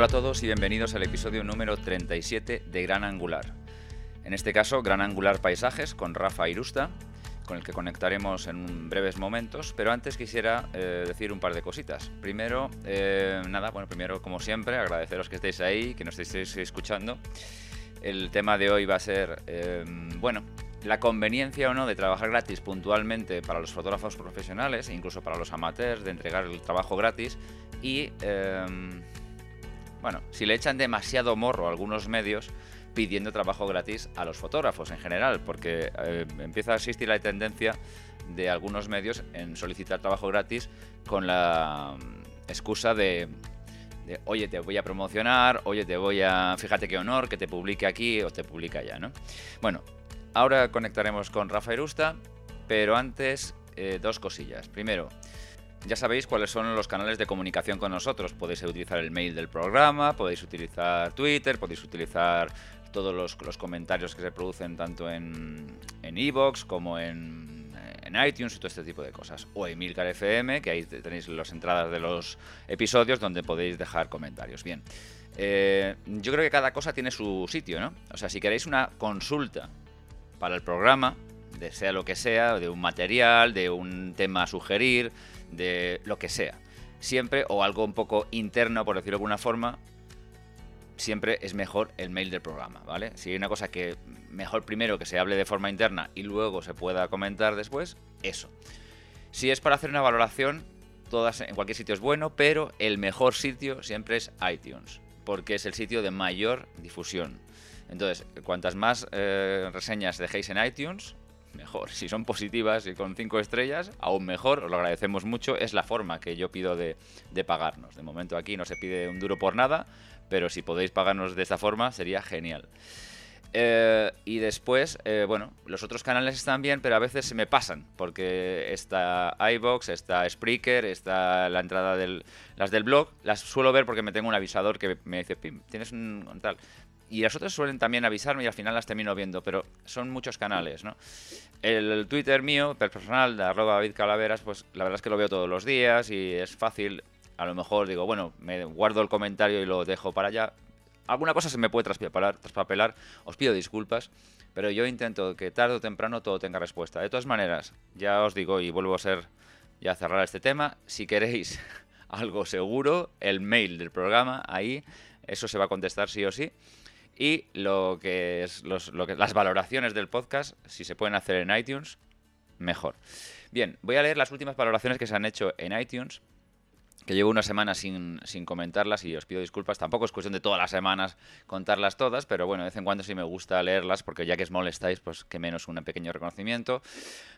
Hola a todos y bienvenidos al episodio número 37 de Gran Angular. En este caso, Gran Angular Paisajes con Rafa Irusta, con el que conectaremos en breves momentos, pero antes quisiera eh, decir un par de cositas. Primero, eh, nada, bueno, primero como siempre, agradeceros que estéis ahí, que nos estéis escuchando. El tema de hoy va a ser, eh, bueno, la conveniencia o no de trabajar gratis puntualmente para los fotógrafos profesionales e incluso para los amateurs, de entregar el trabajo gratis y, bueno, si le echan demasiado morro a algunos medios, pidiendo trabajo gratis a los fotógrafos en general, porque eh, empieza a existir la tendencia de algunos medios en solicitar trabajo gratis con la mm, excusa de, oye, te voy a promocionar, oye, te voy a, fíjate qué honor que te publique aquí o te publica allá, ¿no? Bueno, ahora conectaremos con Rafa Irusta, pero antes eh, dos cosillas. Primero, ya sabéis cuáles son los canales de comunicación con nosotros. Podéis utilizar el mail del programa, podéis utilizar Twitter, podéis utilizar todos los, comentarios que se producen tanto en Evox como en, en, iTunes y todo este tipo de cosas. O Emilcar FM, que ahí tenéis las entradas de los episodios donde podéis dejar comentarios. Bien, eh, yo creo que cada cosa tiene su sitio, ¿no? O sea, si queréis una consulta para el programa, de sea lo que sea, de un material, de un tema a sugerir, de lo que sea. Siempre, o algo un poco interno, por decirlo de alguna forma, siempre es mejor el mail del programa, ¿vale? Si hay una cosa que mejor primero que se hable de forma interna y luego se pueda comentar después, eso. Si es para hacer una valoración, todas en cualquier sitio es bueno, pero el mejor sitio siempre es iTunes, porque es el sitio de mayor difusión. Entonces, cuantas más eh, reseñas dejéis en iTunes, mejor. Si son positivas y con 5 estrellas, aún mejor, os lo agradecemos mucho. Es la forma que yo pido de, de, pagarnos. De momento aquí no se pide un duro por nada, pero si podéis pagarnos de esta forma sería genial. Eh, y después, eh, bueno, los otros canales están bien, pero a veces se me pasan, porque está iBox, está Spreaker, está la entrada de las del blog, las suelo ver porque me tengo un avisador que me dice, Pim, tienes un, tal. Y las otras suelen también avisarme y al final las termino viendo, pero son muchos canales, ¿no? El Twitter mío, personal, de arroba David Calaveras, pues la verdad es que lo veo todos los días y es fácil a lo mejor digo, bueno, me guardo el comentario y lo dejo para allá. Alguna cosa se me puede traspapelar, os pido disculpas, pero yo intento que tarde o temprano todo tenga respuesta. De todas maneras, ya os digo y vuelvo a ser ya a cerrar este tema, si queréis algo seguro, el mail del programa ahí, eso se va a contestar sí o sí. Y lo que es las valoraciones del podcast, si se pueden hacer en iTunes, mejor. Bien, voy a leer las últimas valoraciones que se han hecho en iTunes que llevo una semana sin, sin, comentarlas y os pido disculpas. Tampoco es cuestión de todas las semanas contarlas todas, pero bueno, de vez en cuando sí me gusta leerlas porque ya que os molestáis, pues que menos un pequeño reconocimiento.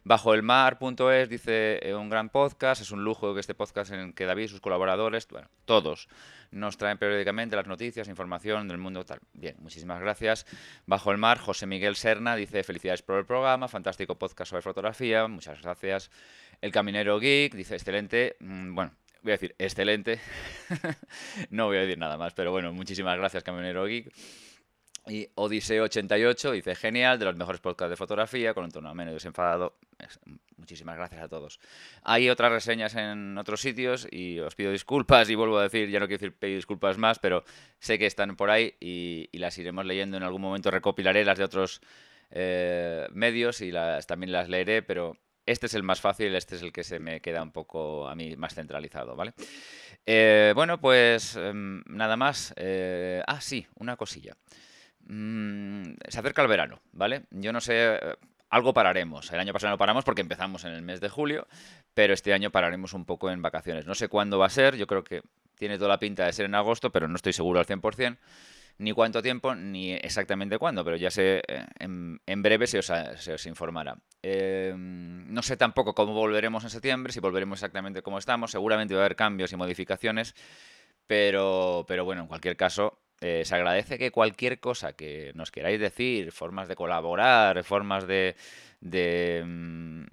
Bajo el mar.es dice eh, un gran podcast, es un lujo que este podcast en que David y sus colaboradores, bueno, todos, nos traen periódicamente las noticias, información del mundo tal. Bien, muchísimas gracias. Bajo el mar, José Miguel Serna dice felicidades por el programa, fantástico podcast sobre fotografía, muchas gracias. El Caminero Geek dice excelente, mm, bueno, voy a decir excelente. no voy a decir nada más, pero bueno, muchísimas gracias, Camionero Geek. Y Odiseo88 dice, genial, de los mejores podcasts de fotografía, con un tono menos desenfadado. Muchísimas gracias a todos. Hay otras reseñas en otros sitios y os pido disculpas y vuelvo a decir, ya no quiero decir pedir disculpas más, pero sé que están por ahí y, las iremos leyendo en algún momento. Recopilaré las de otros eh, medios y las, también las leeré, pero este es el más fácil, este es el que se me queda un poco a mí más centralizado, ¿vale? Eh, bueno, pues em, nada más. Eh, ah, sí, una cosilla. Mm, se acerca el verano, ¿vale? Yo no sé, eh, algo pararemos. El año pasado no paramos porque empezamos en el mes de julio, pero este año pararemos un poco en vacaciones. No sé cuándo va a ser, yo creo que tiene toda la pinta de ser en agosto, pero no estoy seguro al 100% ni cuánto tiempo ni exactamente cuándo, pero ya sé, eh, en, breve se os, informará. Em, no sé tampoco cómo volveremos en septiembre, si volveremos exactamente como estamos, seguramente va a haber cambios y modificaciones, pero, pero bueno, en cualquier caso, eh, se agradece que cualquier cosa que nos queráis decir, formas de colaborar, formas de... de mm,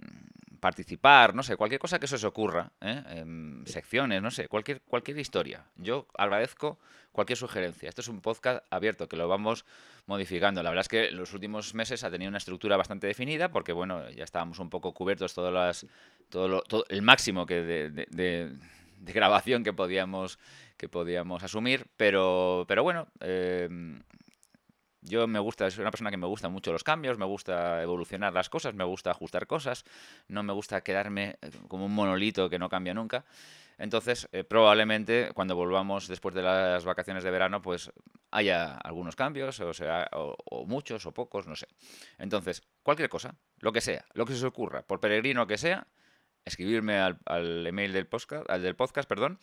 participar, no sé, cualquier cosa que se os ocurra, ¿eh? secciones, no sé, cualquier, cualquier historia. Yo agradezco cualquier sugerencia. Esto es un podcast abierto que lo vamos modificando. La verdad es que en los últimos meses ha tenido una estructura bastante definida porque, bueno, ya estábamos un poco cubiertos todas las, todo, el máximo que de, grabación que podíamos, que podíamos asumir, pero, pero bueno, em, yo me gusta, soy una persona que me gusta mucho los cambios, me gusta evolucionar las cosas, me gusta ajustar cosas, no me gusta quedarme eh, como un monolito que no cambia nunca. Entonces, eh, probablemente cuando volvamos después de las vacaciones de verano, pues haya algunos cambios, o sea, o, muchos o pocos, no sé. Entonces, cualquier cosa, lo que sea, lo que se os ocurra, por peregrino que sea, escribirme al, email del podcast, al del podcast, perdón,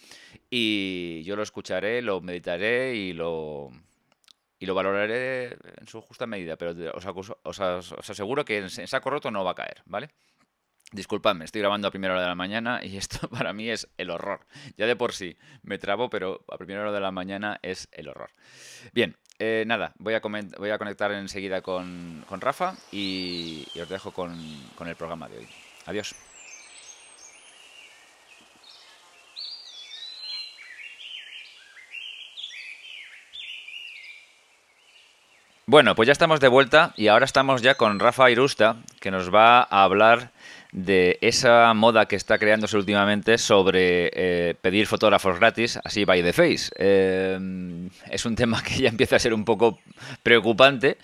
y yo lo escucharé, lo meditaré y lo y lo valoraré en su justa medida, pero os, os aseguro que en saco roto no va a caer, ¿vale? Disculpadme, estoy grabando a primera hora de la mañana y esto para mí es el horror. Ya de por sí me trabo, pero a primera hora de la mañana es el horror. Bien, eh, nada, voy a, conectar enseguida con, Rafa y, os dejo con, con el programa de hoy. Adiós. Bueno, pues ya estamos de vuelta y ahora estamos ya con Rafa Irusta, que nos va a hablar de esa moda que está creándose últimamente sobre eh, pedir fotógrafos gratis, así by the face. Eh, es un tema que ya empieza a ser un poco preocupante,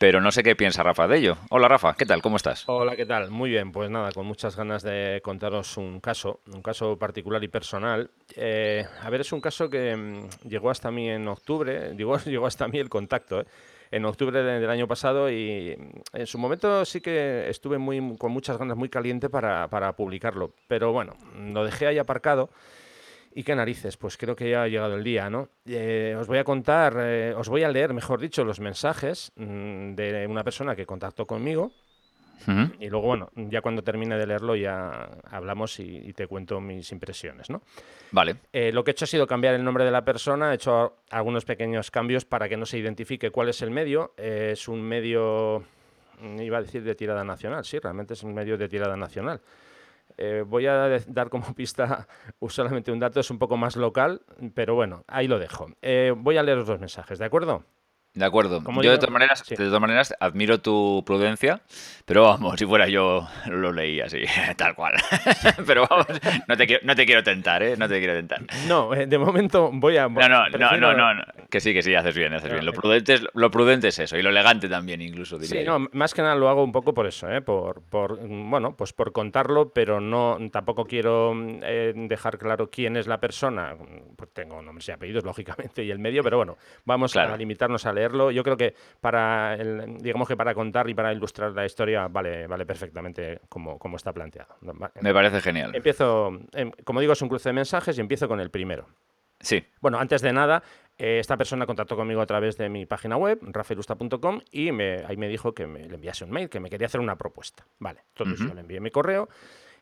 pero no sé qué piensa Rafa de ello. Hola Rafa, ¿qué tal? ¿Cómo estás? Hola, ¿qué tal? Muy bien, pues nada, con muchas ganas de contaros un caso, un caso particular y personal. Eh, a ver, es un caso que mm, llegó hasta mí en octubre, digo, llegó hasta mí el contacto, ¿eh? En octubre del año pasado y en su momento sí que estuve muy, con muchas ganas, muy caliente para, publicarlo. Pero bueno, lo dejé ahí aparcado. Y qué narices, pues creo que ya ha llegado el día, ¿no? Eh, os voy a contar, eh, os voy a leer, mejor dicho, los mensajes mm, de una persona que contactó conmigo y luego, bueno, ya cuando termine de leerlo ya hablamos y, te cuento mis impresiones, ¿no? Vale. Eh, lo que he hecho ha sido cambiar el nombre de la persona, he hecho algunos pequeños cambios para que no se identifique cuál es el medio. Eh, es un medio, mm, iba a decir de tirada nacional, sí, realmente es un medio de tirada nacional. Eh, voy a dar como pista solamente un dato, es un poco más local, pero bueno, ahí lo dejo. voy a leer los dos mensajes, ¿de acuerdo? De acuerdo. yo, de, todas maneras, de todas maneras, admiro tu prudencia, pero vamos, si fuera yo, lo leía así, tal cual. pero vamos, no te, quiero, no te quiero tentar, ¿eh? No te quiero tentar. No, eh, de momento voy a... No, no, no, no, no, que sí, que sí, haces bien, haces bien. Lo prudente, es, lo prudente es eso, y lo elegante también, incluso, diría Sí, no, más que nada lo hago un poco por eso, ¿eh? Por, por, bueno, pues por contarlo, pero no, tampoco quiero eh, dejar claro quién es la persona. Pues tengo nombres y apellidos, lógicamente, y el medio, pero bueno, vamos a limitarnos a leer yo creo que para, digamos que para contar y para ilustrar la historia vale, vale perfectamente como, como está planteado. Me parece genial. Empiezo, em, como digo, es un cruce de mensajes y empiezo con el primero. Sí. Bueno, antes de nada, eh, esta persona contactó conmigo a través de mi página web, rafaelusta.com, y me, ahí me dijo que me, le enviase un mail, que me quería hacer una propuesta. Vale, entonces yo le envié mi correo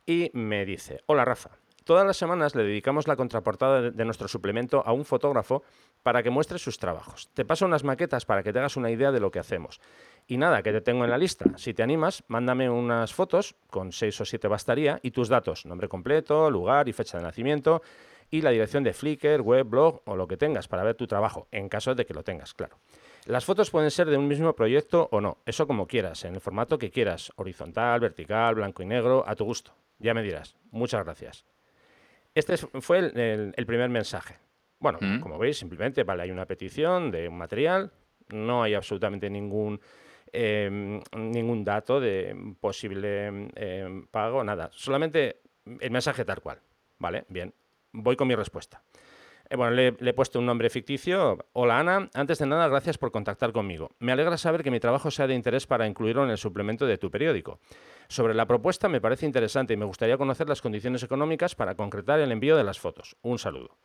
y me dice, hola Rafa, Todas las semanas le dedicamos la contraportada de, nuestro suplemento a un fotógrafo para que muestre sus trabajos. Te paso unas maquetas para que te hagas una idea de lo que hacemos. Y nada, que te tengo en la lista. Si te animas, mándame unas fotos, con seis o siete bastaría, y tus datos, nombre completo, lugar y fecha de nacimiento, y la dirección de Flickr, web, blog o lo que tengas para ver tu trabajo, en caso de que lo tengas, claro. Las fotos pueden ser de un mismo proyecto o no, eso como quieras, en el formato que quieras, horizontal, vertical, blanco y negro, a tu gusto. Ya me dirás. Muchas gracias. Este fue el, primer mensaje. Bueno, mm. como veis, simplemente vale, hay una petición de un material, no hay absolutamente ningún, em, ningún dato de posible em, pago, nada. Solamente el mensaje tal cual. Vale, bien. Voy con mi respuesta. Eh, bueno, le, he puesto un nombre ficticio. Hola Ana, antes de nada, gracias por contactar conmigo. Me alegra saber que mi trabajo sea de interés para incluirlo en el suplemento de tu periódico. Sobre la propuesta me parece interesante y me gustaría conocer las condiciones económicas para concretar el envío de las fotos. Un saludo.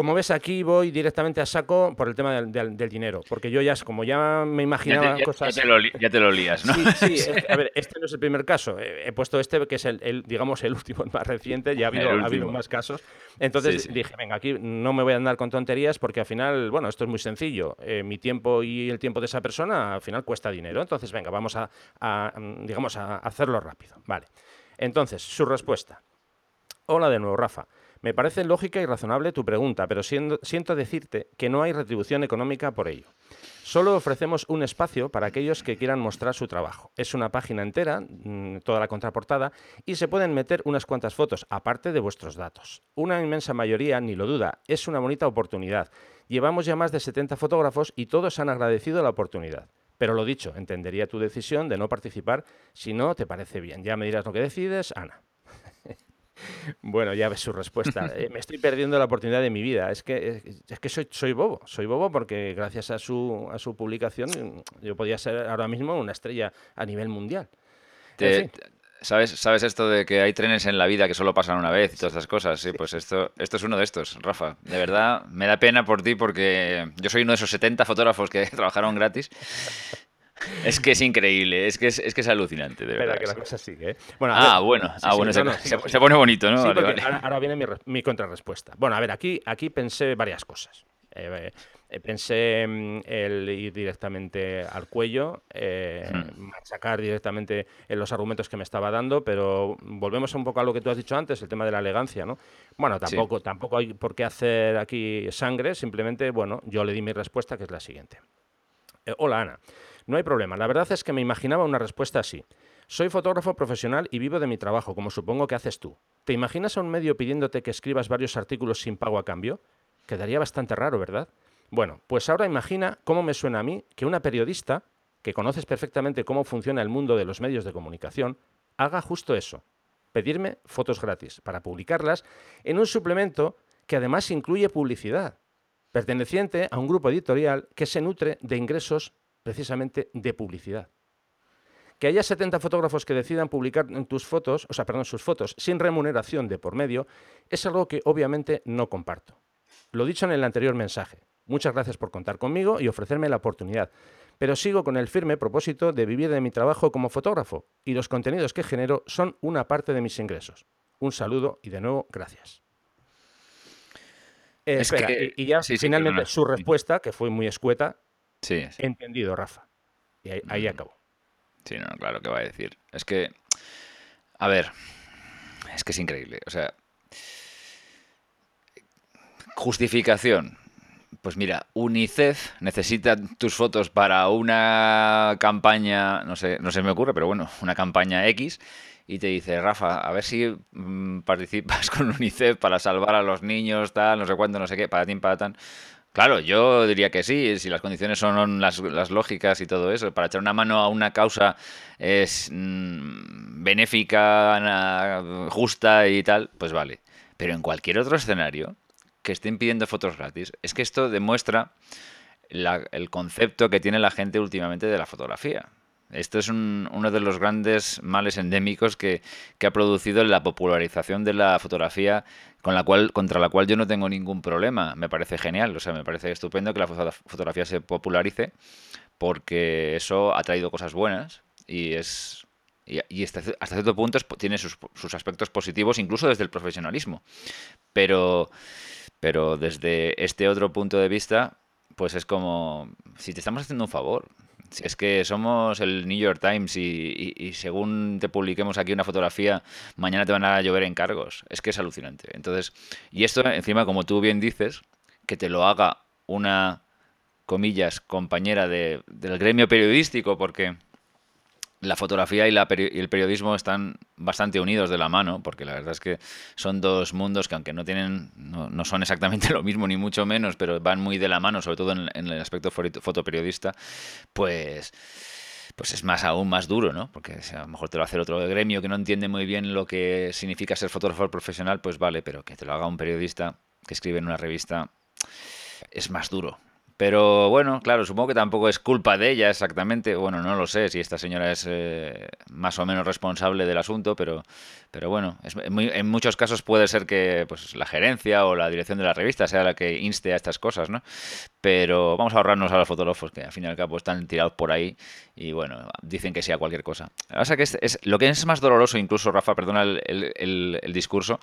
Como ves aquí voy directamente a saco por el tema del, dinero, porque yo ya, como ya me imaginaba cosas... Ya te, lo, ya te, lo, lías, ¿no? Sí, sí a ver, este no es el primer caso. He puesto este, que es el, digamos, el último, el más reciente, ya ha habido, ha habido más casos. Entonces dije, venga, aquí no me voy a andar con tonterías porque al final, bueno, esto es muy sencillo. Eh, mi tiempo y el tiempo de esa persona al final cuesta dinero. Entonces, venga, vamos a, a digamos, a hacerlo rápido. Vale. Entonces, su respuesta. Hola de nuevo, Rafa. Me parece lógica y razonable tu pregunta, pero siento decirte que no hay retribución económica por ello. Solo ofrecemos un espacio para aquellos que quieran mostrar su trabajo. Es una página entera, mm, toda la contraportada, y se pueden meter unas cuantas fotos, aparte de vuestros datos. Una inmensa mayoría, ni lo duda, es una bonita oportunidad. Llevamos ya más de 70 fotógrafos y todos han agradecido la oportunidad. Pero lo dicho, entendería tu decisión de no participar si no te parece bien. Ya me dirás lo que decides, Ana. Bueno, ya ves su respuesta. Eh, me estoy perdiendo la oportunidad de mi vida. Es que, es que soy, soy bobo. Soy bobo porque gracias a su, a su publicación yo podía ser ahora mismo una estrella a nivel mundial. ¿Sabes, ¿Sabes esto de que hay trenes en la vida que solo pasan una vez y todas estas cosas? Sí, pues esto, esto es uno de estos, Rafa. De verdad, me da pena por ti porque yo soy uno de esos 70 fotógrafos que trabajaron gratis es que es increíble, es que es, es, que es alucinante, de verdad. que la cosa sigue, ¿eh? Bueno, ah, bueno, ah, bueno se, pone bonito, ¿no? Ahora, viene mi, mi, contrarrespuesta. Bueno, a ver, aquí, aquí pensé varias cosas. Eh, eh, pensé en el ir directamente al cuello, hmm. machacar directamente en los argumentos que me estaba dando, pero volvemos un poco a lo que tú has dicho antes, el tema de la elegancia, ¿no? Bueno, tampoco, tampoco hay por qué hacer aquí sangre, simplemente, bueno, yo le di mi respuesta, que es la siguiente. hola, Ana. No hay problema. La verdad es que me imaginaba una respuesta así. Soy fotógrafo profesional y vivo de mi trabajo, como supongo que haces tú. ¿Te imaginas a un medio pidiéndote que escribas varios artículos sin pago a cambio? Quedaría bastante raro, ¿verdad? Bueno, pues ahora imagina cómo me suena a mí que una periodista, que conoces perfectamente cómo funciona el mundo de los medios de comunicación, haga justo eso. Pedirme fotos gratis para publicarlas en un suplemento que además incluye publicidad, perteneciente a un grupo editorial que se nutre de ingresos precisamente de publicidad. Que haya 70 fotógrafos que decidan publicar tus fotos, o sea, perdón, sus fotos sin remuneración de por medio, es algo que obviamente no comparto. Lo dicho en el anterior mensaje. Muchas gracias por contar conmigo y ofrecerme la oportunidad, pero sigo con el firme propósito de vivir de mi trabajo como fotógrafo y los contenidos que genero son una parte de mis ingresos. Un saludo y de nuevo, gracias. y, ya finalmente su respuesta, que fue muy escueta, Sí, Entendido, Rafa. Y ahí, mm. acabó. Sí, no, claro, ¿qué va a decir? Es que, a ver, es que es increíble. O sea, justificación. Pues mira, UNICEF necesita tus fotos para una campaña, no sé, no se me ocurre, pero bueno, una campaña X, y te dice, Rafa, a ver si mm, participas con UNICEF para salvar a los niños, tal, no sé cuánto, no sé qué, para ti, para tan. Claro, yo diría que sí, si las condiciones son las, lógicas y todo eso, para echar una mano a una causa es mm, benéfica, justa y tal, pues vale. Pero en cualquier otro escenario que estén pidiendo fotos gratis, es que esto demuestra el concepto que tiene la gente últimamente de la fotografía. Esto es uno de los grandes males endémicos que, ha producido la popularización de la fotografía contra la cual yo no tengo ningún problema. Me parece genial, o sea, me parece estupendo que la fotografía se popularice porque eso ha traído cosas buenas y es y, hasta, cierto punto tiene sus, sus, aspectos positivos incluso desde el profesionalismo. Pero, pero desde este otro punto de vista, pues es como si te estamos haciendo un favor es que somos el New York Times y, según te publiquemos aquí una fotografía, mañana te van a llover encargos. Es que es alucinante. Entonces, y esto encima, como tú bien dices, que te lo haga una, comillas, compañera del gremio periodístico, porque la fotografía y, el periodismo están bastante unidos de la mano, porque la verdad es que son dos mundos que aunque no tienen, no, son exactamente lo mismo ni mucho menos, pero van muy de la mano, sobre todo en, el aspecto fotoperiodista, pues pues es más aún más duro, ¿no? Porque a lo mejor te lo hace otro gremio que no entiende muy bien lo que significa ser fotógrafo profesional, pues vale, pero que te lo haga un periodista que escribe en una revista es más duro, pero bueno, claro, supongo que tampoco es culpa de ella exactamente. Bueno, no lo sé si esta señora es eh, más o menos responsable del asunto, pero, pero bueno, es en muchos casos puede ser que pues, la gerencia o la dirección de la revista sea la que inste a estas cosas, ¿no? Pero vamos a ahorrarnos a los fotógrafos que al fin y al cabo están tirados por ahí y bueno, dicen que sea cualquier cosa. Lo que, es, es, lo que es más doloroso, incluso, Rafa, perdona el discurso,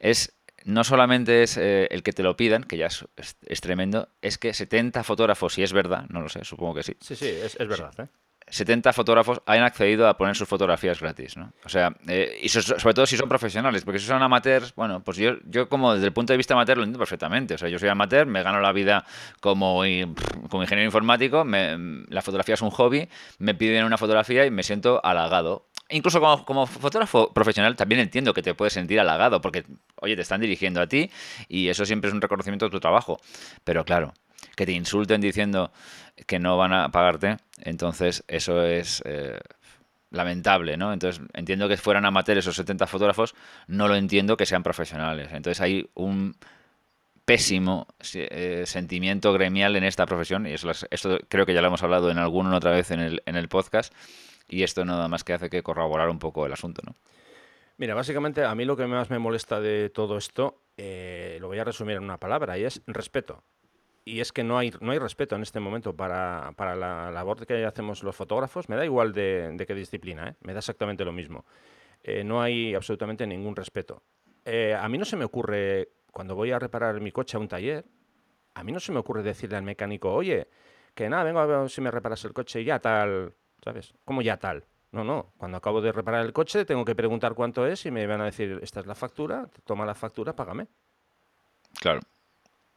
es no solamente es eh, el que te lo pidan, que ya es, tremendo, es que 70 fotógrafos, si es verdad, no lo sé, supongo que sí. Sí, sí, es, verdad. ¿eh? 70 fotógrafos hayan accedido a poner sus fotografías gratis, ¿no? O sea, eh, y sobre todo si son profesionales, porque si son amateurs, bueno, pues yo, yo como desde el punto de vista amateur lo entiendo perfectamente. O sea, yo soy amateur, me gano la vida como, ingeniero informático, la fotografía es un hobby, me piden una fotografía y me siento halagado. Incluso como, como fotógrafo profesional también entiendo que te puedes sentir halagado, porque, oye, te están dirigiendo a ti y eso siempre es un reconocimiento de tu trabajo. Pero claro, que te insulten diciendo que no van a pagarte, entonces eso es eh, lamentable, ¿no? Entonces entiendo que fueran amateurs esos 70 fotógrafos, no lo entiendo que sean profesionales. Entonces hay un pésimo eh, sentimiento gremial en esta profesión y eso, esto creo que ya lo hemos hablado en alguna otra vez en el, en el podcast y esto nada más que hace que corroborar un poco el asunto, ¿no? Mira, básicamente a mí lo que más me molesta de todo esto, eh, lo voy a resumir en una palabra, y es respeto y es que no hay, no hay respeto en este momento para, la labor que hacemos los fotógrafos. Me da igual de, qué disciplina, ¿eh? me da exactamente lo mismo. Eh, no hay absolutamente ningún respeto. Eh, a mí no se me ocurre, cuando voy a reparar mi coche a un taller, a mí no se me ocurre decirle al mecánico, oye, que nada, vengo a ver si me reparas el coche y ya tal, ¿sabes? ¿Cómo ya tal? No, no. Cuando acabo de reparar el coche tengo que preguntar cuánto es y me van a decir, esta es la factura, toma la factura, págame. Claro.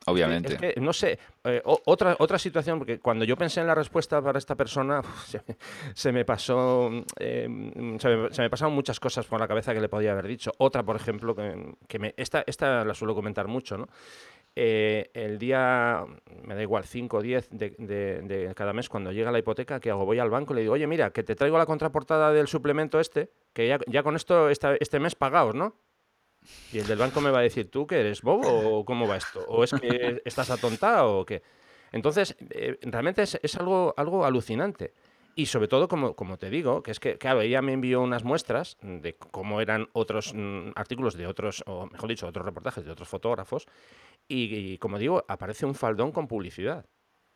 Obviamente. No sé, eh, otra, otra situación, porque cuando yo pensé en la respuesta para esta persona, se, me pasó, em, se, me, pasaron muchas cosas por la cabeza que le podía haber dicho. Otra, por ejemplo, que, me, esta, esta la suelo comentar mucho, ¿no? Eh, el día, me da igual, 5 o 10 de, de, cada mes, cuando llega la hipoteca, ¿qué hago? Voy al banco y le digo, oye, mira, que te traigo la contraportada del suplemento este, que ya, ya con esto este mes pagaos, ¿no? Y el del banco me va a decir, ¿tú que eres bobo o cómo va esto? ¿O es que estás atontado o qué? Entonces, eh, realmente es, algo, algo alucinante. Y sobre todo, como, como te digo, que es que, claro, ella me envió unas muestras de cómo eran otros mm, artículos de otros, o mejor dicho, otros reportajes de otros fotógrafos, y, como digo, aparece un faldón con publicidad.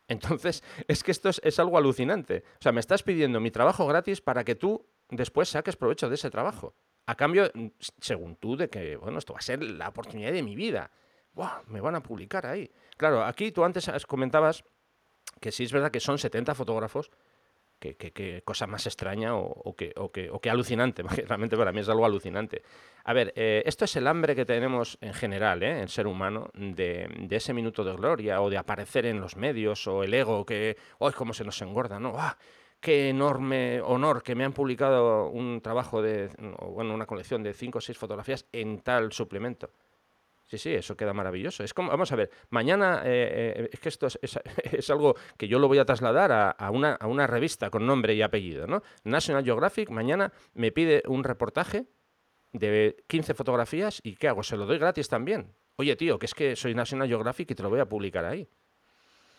Entonces, es que esto es, es, algo alucinante. O sea, me estás pidiendo mi trabajo gratis para que tú después saques provecho de ese trabajo. A cambio, mm, según tú, de que, bueno, esto va a ser la oportunidad de mi vida. ¡Buah! Me van a publicar ahí. Claro, aquí tú antes comentabas que sí es verdad que son 70 fotógrafos, que, cosa más extraña o, o, que, alucinante, porque realmente para mí es algo alucinante. A ver, eh, esto es el hambre que tenemos en general, ¿eh? el ser humano, de, ese minuto de gloria o de aparecer en los medios o el ego que, ¡ay, cómo se nos engorda! ¿no? ¡Ah! Qué enorme honor que me han publicado un trabajo de, bueno, una colección de cinco o seis fotografías en tal suplemento. Sí, sí, eso queda maravilloso. Es como, vamos a ver, mañana, eh, eh, es que esto es, algo que yo lo voy a trasladar a, una, a, una, revista con nombre y apellido, ¿no? National Geographic mañana me pide un reportaje de 15 fotografías y ¿qué hago? Se lo doy gratis también. Oye, tío, que es que soy National Geographic y te lo voy a publicar ahí.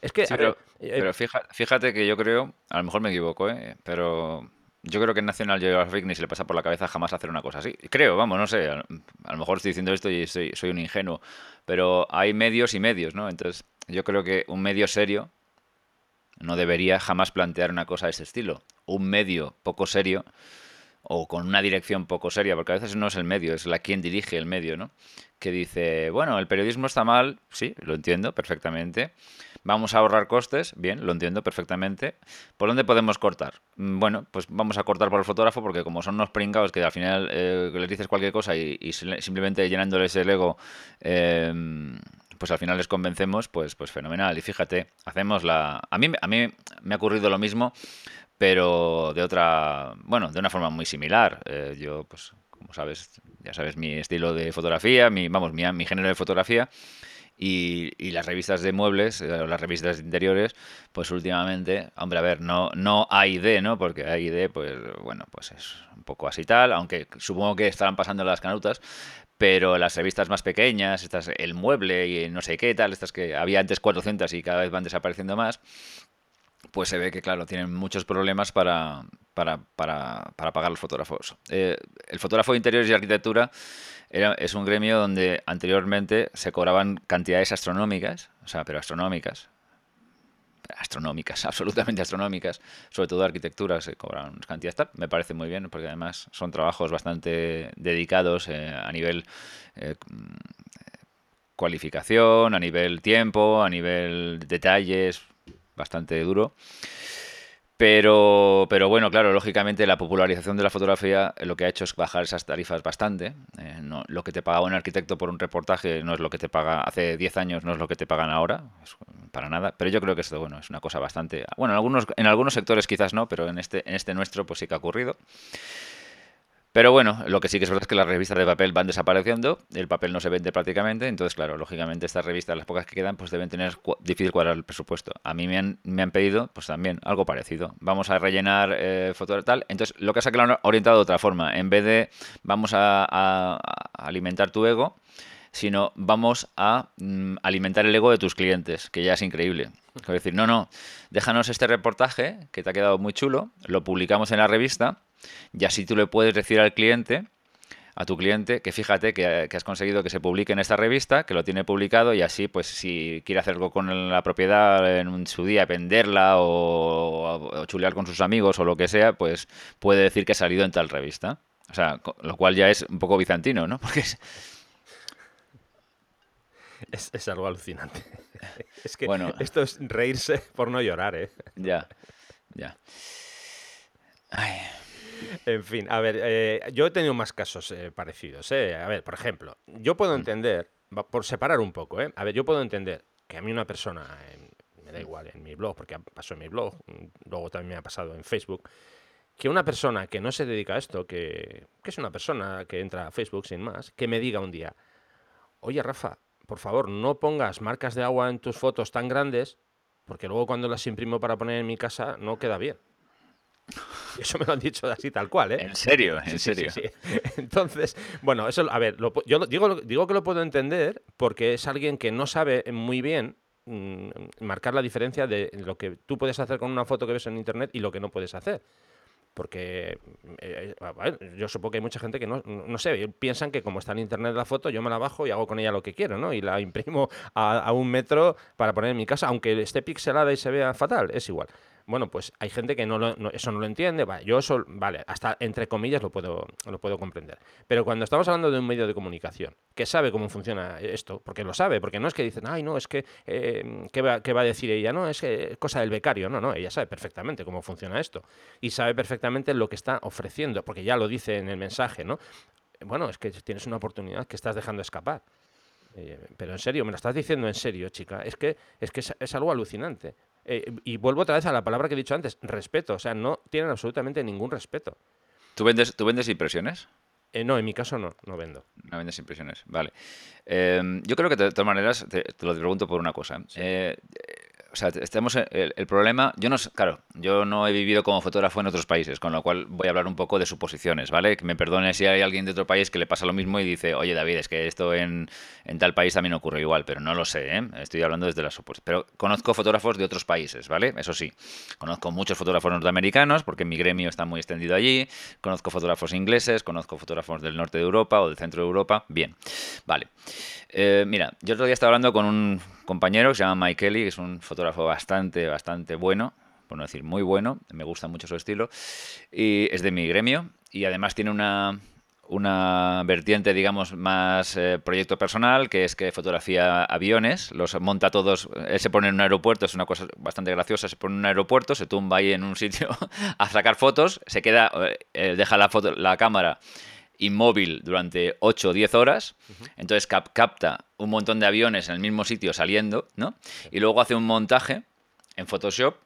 Es que, pero, eh, fíjate, que yo creo, a lo mejor me equivoco, ¿eh? pero yo creo que en National Geographic ni se le pasa por la cabeza jamás hacer una cosa así. Creo, vamos, no sé, a, lo mejor estoy diciendo esto y soy, soy un ingenuo, pero hay medios y medios, ¿no? Entonces, yo creo que un medio serio no debería jamás plantear una cosa de ese estilo. Un medio poco serio o con una dirección poco seria, porque a veces no es el medio, es la quien dirige el medio, ¿no? Que dice, bueno, el periodismo está mal, sí, lo entiendo perfectamente, Vamos a ahorrar costes, bien, lo entiendo perfectamente. ¿Por dónde podemos cortar? Mm, bueno, pues vamos a cortar por el fotógrafo porque como son unos pringados que al final eh, les dices cualquier cosa y, simplemente llenándoles el ego, em, pues al final les convencemos, pues, pues fenomenal. Y fíjate, hacemos la... A mí, a mí me ha ocurrido lo mismo, pero de otra, bueno, de una forma muy similar. Eh, yo, pues, como sabes, ya sabes mi estilo de fotografía, mi, vamos, mi, mi género de fotografía. Y, las revistas de muebles, eh, las revistas de interiores, pues últimamente, hombre, a ver, no, no AID, ¿no? Porque AID, pues bueno, pues es un poco así tal, aunque supongo que estarán pasando las canutas, pero las revistas más pequeñas, estas, el mueble y no sé qué tal, estas que había antes 400 y cada vez van desapareciendo más, pues se ve que, claro, tienen muchos problemas para, para, para, para pagar los fotógrafos. Eh, el fotógrafo de interiores y arquitectura es un gremio donde anteriormente se cobraban cantidades astronómicas, o sea, pero astronómicas, astronómicas, absolutamente astronómicas, sobre todo arquitectura se cobran cantidades tal, me parece muy bien porque además son trabajos bastante dedicados eh, a nivel eh, cualificación, a nivel tiempo, a nivel detalles, bastante duro. Pero, pero bueno, claro, lógicamente la popularización de la fotografía lo que ha hecho es bajar esas tarifas bastante. Eh, lo que te pagaba un arquitecto por un reportaje no es lo que te paga hace 10 años, no es lo que te pagan ahora, para nada. Pero yo creo que esto bueno, es una cosa bastante... Bueno, en algunos, en algunos sectores quizás no, pero en este, en este nuestro pues sí que ha ocurrido. Pero bueno, lo que sí que es verdad es que las revistas de papel van desapareciendo, el papel no se vende prácticamente, entonces claro, lógicamente estas revistas, las pocas que quedan, pues deben tener difícil cuadrar el presupuesto. A mí me han, me han pedido, pues también, algo parecido. Vamos a rellenar eh, fotos tal. Entonces, lo que pasa es que lo han orientado de otra forma. En vez de vamos a, alimentar tu ego, sino vamos a mm, alimentar el ego de tus clientes, que ya es increíble. Es decir, no, no, déjanos este reportaje que te ha quedado muy chulo, lo publicamos en la revista y así tú le puedes decir al cliente, a tu cliente, que fíjate que, has conseguido que se publique en esta revista, que lo tiene publicado y así, pues si quiere hacer algo con la propiedad en su día, venderla o, chulear con sus amigos o lo que sea, pues puede decir que ha salido en tal revista. O sea, lo cual ya es un poco bizantino, ¿no? Porque es... Es, algo alucinante. Es que bueno, esto es reírse por no llorar, ¿eh? Ya, ya. Ay. En fin, a ver, eh, yo he tenido más casos eh, parecidos. Eh. A ver, por ejemplo, yo puedo mm. entender, por separar un poco, ¿eh? A ver, yo puedo entender que a mí una persona, me da igual, en mi blog, porque pasó en mi blog, mm, luego también me ha pasado en Facebook, que una persona que no se dedica a esto, que, que es una persona que entra a Facebook sin más, que me diga un día, oye Rafa, por favor, no pongas marcas de agua en tus fotos tan grandes, porque luego cuando las imprimo para poner en mi casa no queda bien. Eso me lo han dicho así tal cual, ¿eh? En serio, en serio. Entonces, bueno, eso, a ver, yo digo, digo que lo puedo entender porque es alguien que no sabe muy bien mm, marcar la diferencia de lo que tú puedes hacer con una foto que ves en internet y lo que no puedes hacer. Porque eh, yo supongo que hay mucha gente que no, no sé, piensan que como está en internet la foto, yo me la bajo y hago con ella lo que quiero, ¿no? Y la imprimo a, a un metro para poner en mi casa, aunque esté pixelada y se vea fatal, es igual. Bueno, pues hay gente que no, eso no lo entiende. Vale, yo eso, vale, hasta entre comillas lo puedo, lo puedo comprender. Pero cuando estamos hablando de un medio de comunicación que sabe cómo funciona esto, porque lo sabe, porque no es que dicen, ay, no, es que, eh, ¿qué, va, a decir ella? No, es que cosa del becario. No, no, ella sabe perfectamente cómo funciona esto. Y sabe perfectamente lo que está ofreciendo, porque ya lo dice en el mensaje, ¿no? Bueno, es que tienes una oportunidad que estás dejando escapar. Eh, pero en serio, me lo estás diciendo en serio, chica. Es que es, que es algo alucinante. Eh, y vuelvo otra vez a la palabra que he dicho antes, respeto. O sea, no tienen absolutamente ningún respeto. ¿Tú vendes, ¿tú vendes impresiones? Eh, no, en mi caso no, no vendo. No vendes impresiones, vale. Eh, yo creo que de todas maneras, te, lo pregunto por una cosa o sea, estamos el, problema, yo no claro, yo no he vivido como fotógrafo en otros países, con lo cual voy a hablar un poco de suposiciones, ¿vale? Que me perdone si hay alguien de otro país que le pasa lo mismo y dice, oye David, es que esto en, tal país también ocurre igual, pero no lo sé, ¿eh? Estoy hablando desde la suposición. Pero conozco fotógrafos de otros países, ¿vale? Eso sí, conozco muchos fotógrafos norteamericanos porque mi gremio está muy extendido allí, conozco fotógrafos ingleses, conozco fotógrafos del norte de Europa o del centro de Europa, bien, vale. Eh, mira, yo otro día estaba hablando con un compañero que se llama Mike Kelly, que es un fotógrafo bastante, bastante bueno, por no decir muy bueno, me gusta mucho su estilo, y es de mi gremio, y además tiene una, una vertiente, digamos, más eh, proyecto personal, que es que fotografía aviones, los monta todos, él se pone en un aeropuerto, es una cosa bastante graciosa, se pone en un aeropuerto, se tumba ahí en un sitio a sacar fotos, se queda, eh, deja la, foto, la cámara inmóvil durante 8 o 10 horas, entonces capta un montón de aviones en el mismo sitio saliendo, ¿no? Y luego hace un montaje en Photoshop